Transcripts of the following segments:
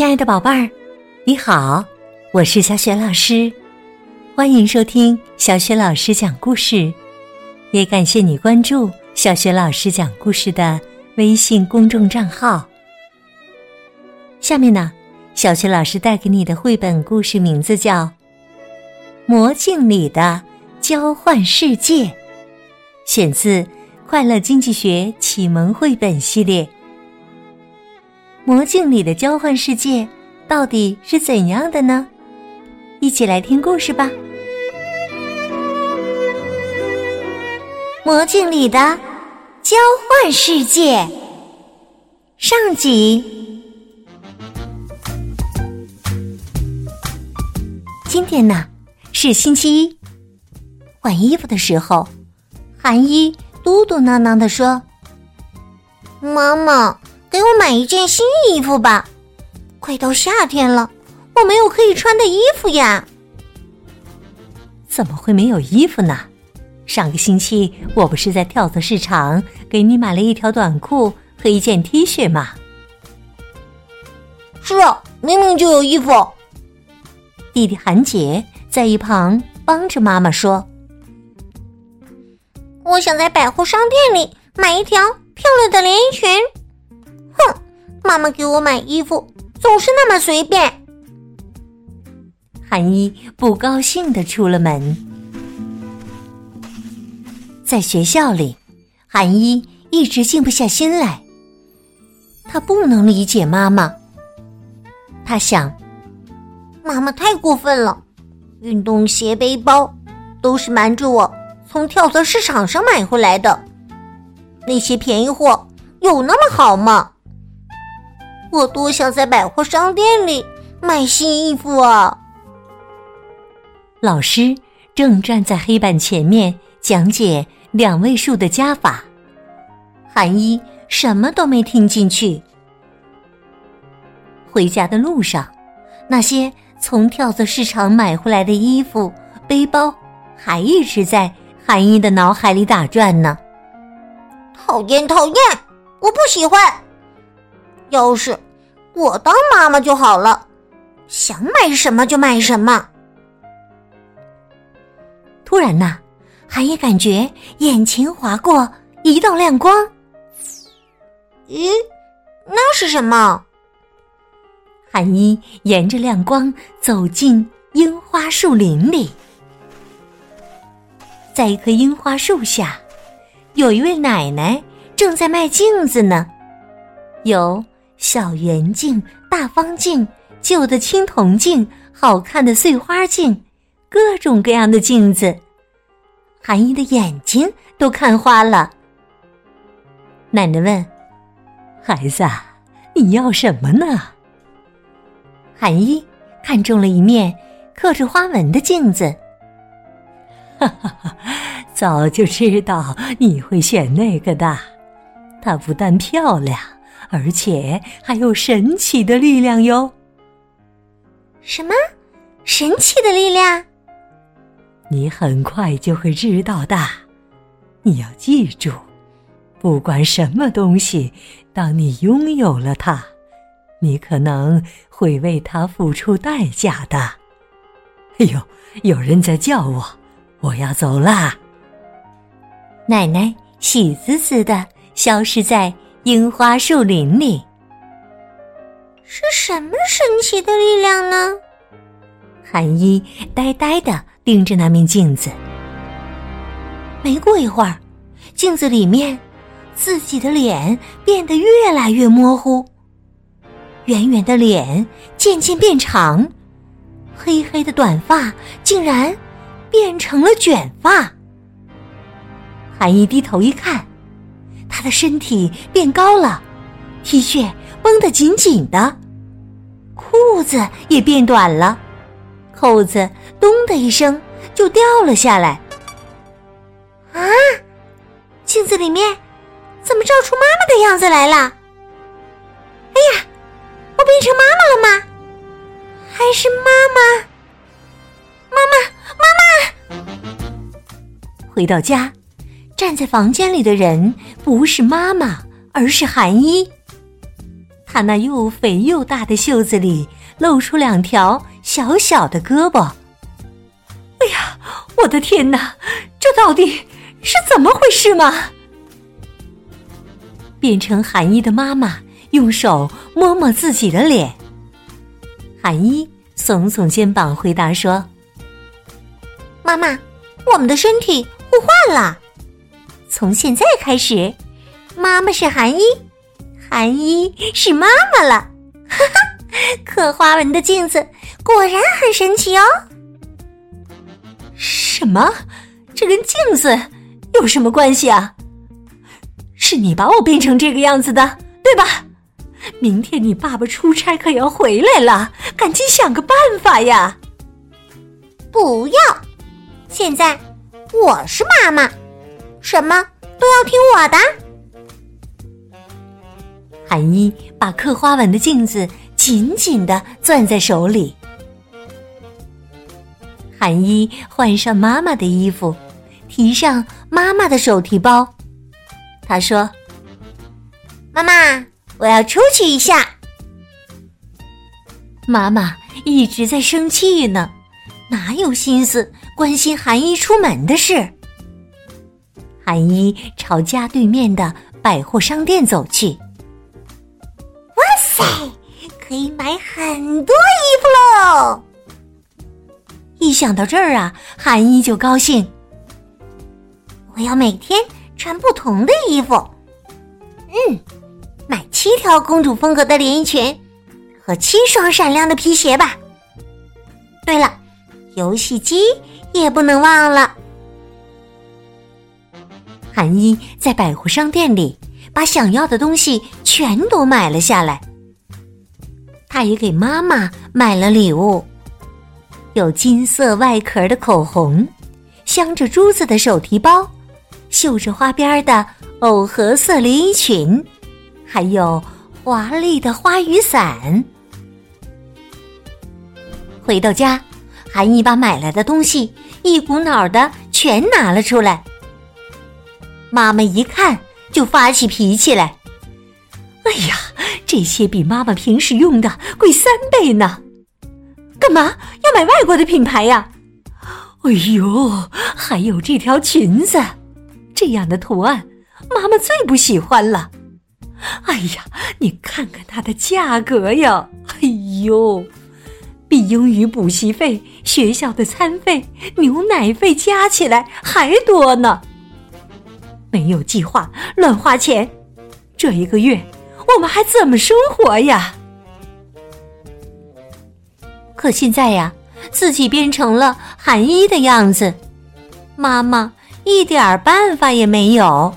亲爱的宝贝儿，你好，我是小雪老师，欢迎收听小雪老师讲故事，也感谢你关注小雪老师讲故事的微信公众账号。下面呢，小雪老师带给你的绘本故事名字叫《魔镜里的交换世界》，选自《快乐经济学启蒙绘本系列》。魔镜里的交换世界到底是怎样的呢？一起来听故事吧。魔镜里的交换世界上集。今天呢是星期一，换衣服的时候，韩一嘟嘟囔囔的说：“妈妈。”给我买一件新衣服吧，快到夏天了，我没有可以穿的衣服呀。怎么会没有衣服呢？上个星期我不是在跳蚤市场给你买了一条短裤和一件 T 恤吗？是啊，明明就有衣服。弟弟韩杰在一旁帮着妈妈说：“我想在百货商店里买一条漂亮的连衣裙。”哼，妈妈给我买衣服总是那么随便。韩一不高兴的出了门。在学校里，韩一一直静不下心来。他不能理解妈妈。他想，妈妈太过分了，运动鞋、背包都是瞒着我从跳蚤市场上买回来的。那些便宜货有那么好吗？我多想在百货商店里买新衣服啊！老师正站在黑板前面讲解两位数的加法，韩一什么都没听进去。回家的路上，那些从跳蚤市场买回来的衣服、背包，还一直在韩一的脑海里打转呢。讨厌，讨厌，我不喜欢。要是我当妈妈就好了，想买什么就买什么。突然呐，韩一感觉眼前划过一道亮光。咦，那是什么？韩一沿着亮光走进樱花树林里，在一棵樱花树下，有一位奶奶正在卖镜子呢，有。小圆镜、大方镜、旧的青铜镜、好看的碎花镜，各种各样的镜子，韩一的眼睛都看花了。奶奶问：“孩子，你要什么呢？”韩一看中了一面刻着花纹的镜子，哈哈哈！早就知道你会选那个的，它不但漂亮。而且还有神奇的力量哟！什么神奇的力量？你很快就会知道的。你要记住，不管什么东西，当你拥有了它，你可能会为它付出代价的。哎呦，有人在叫我，我要走啦！奶奶喜滋滋的消失在。樱花树林里，是什么神奇的力量呢？韩一呆呆的盯着那面镜子。没过一会儿，镜子里面自己的脸变得越来越模糊，圆圆的脸渐渐变长，黑黑的短发竟然变成了卷发。韩一低头一看。他的身体变高了，T 恤绷得紧紧的，裤子也变短了，扣子咚的一声就掉了下来。啊！镜子里面怎么照出妈妈的样子来了？哎呀，我变成妈妈了吗？还是妈妈？妈妈，妈妈！回到家。站在房间里的人不是妈妈，而是韩一。他那又肥又大的袖子里露出两条小小的胳膊。哎呀，我的天哪！这到底是怎么回事吗？变成韩一的妈妈用手摸摸自己的脸。韩一耸耸肩膀回答说：“妈妈，我们的身体互换了。从现在开始，妈妈是韩一。”韩一是妈妈了，哈哈！刻花纹的镜子果然很神奇哦。什么？这跟镜子有什么关系啊？是你把我变成这个样子的，对吧？明天你爸爸出差可要回来了，赶紧想个办法呀！不要，现在我是妈妈，什么都要听我的。韩一把刻花纹的镜子紧紧的攥在手里。韩一换上妈妈的衣服，提上妈妈的手提包。他说：“妈妈，我要出去一下。”妈妈一直在生气呢，哪有心思关心韩一出门的事？韩一朝家对面的百货商店走去。哇塞可以买很多衣服喽！一想到这儿啊，韩一就高兴。我要每天穿不同的衣服。嗯，买七条公主风格的连衣裙和七双闪亮的皮鞋吧。对了，游戏机也不能忘了。韩一在百货商店里把想要的东西全都买了下来。他也给妈妈买了礼物，有金色外壳的口红，镶着珠子的手提包，绣着花边的藕荷色连衣裙，还有华丽的花雨伞。回到家，韩一把买来的东西一股脑的全拿了出来。妈妈一看就发起脾气来：“哎呀！”这些比妈妈平时用的贵三倍呢，干嘛要买外国的品牌呀？哎呦，还有这条裙子，这样的图案，妈妈最不喜欢了。哎呀，你看看它的价格呀！哎呦，比英语补习费、学校的餐费、牛奶费加起来还多呢。没有计划，乱花钱，这一个月。我们还怎么生活呀？可现在呀，自己变成了韩一的样子，妈妈一点办法也没有。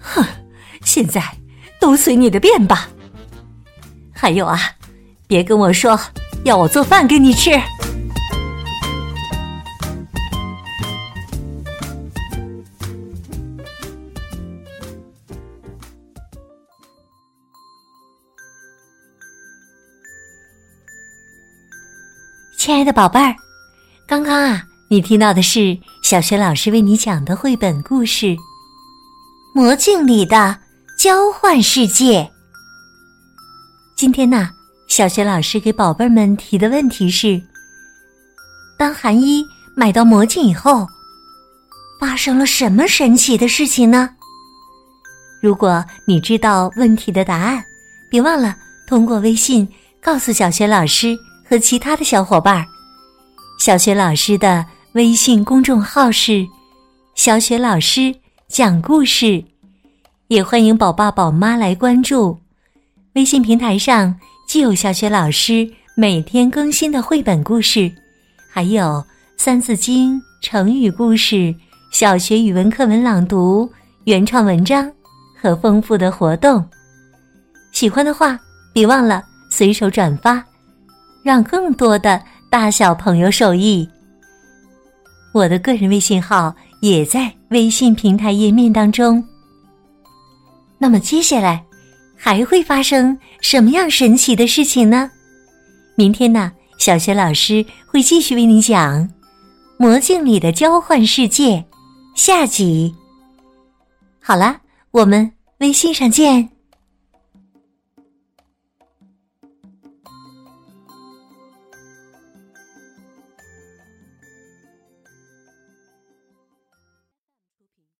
哼，现在都随你的便吧。还有啊，别跟我说要我做饭给你吃。亲爱的宝贝儿，刚刚啊，你听到的是小学老师为你讲的绘本故事《魔镜里的交换世界》。今天呢，小学老师给宝贝们提的问题是：当韩一买到魔镜以后，发生了什么神奇的事情呢？如果你知道问题的答案，别忘了通过微信告诉小学老师。和其他的小伙伴，小雪老师的微信公众号是“小雪老师讲故事”，也欢迎宝爸宝妈来关注。微信平台上既有小雪老师每天更新的绘本故事，还有《三字经》成语故事、小学语文课文朗读、原创文章和丰富的活动。喜欢的话，别忘了随手转发。让更多的大小朋友受益。我的个人微信号也在微信平台页面当中。那么接下来还会发生什么样神奇的事情呢？明天呢，小学老师会继续为你讲《魔镜里的交换世界》下集。好了，我们微信上见。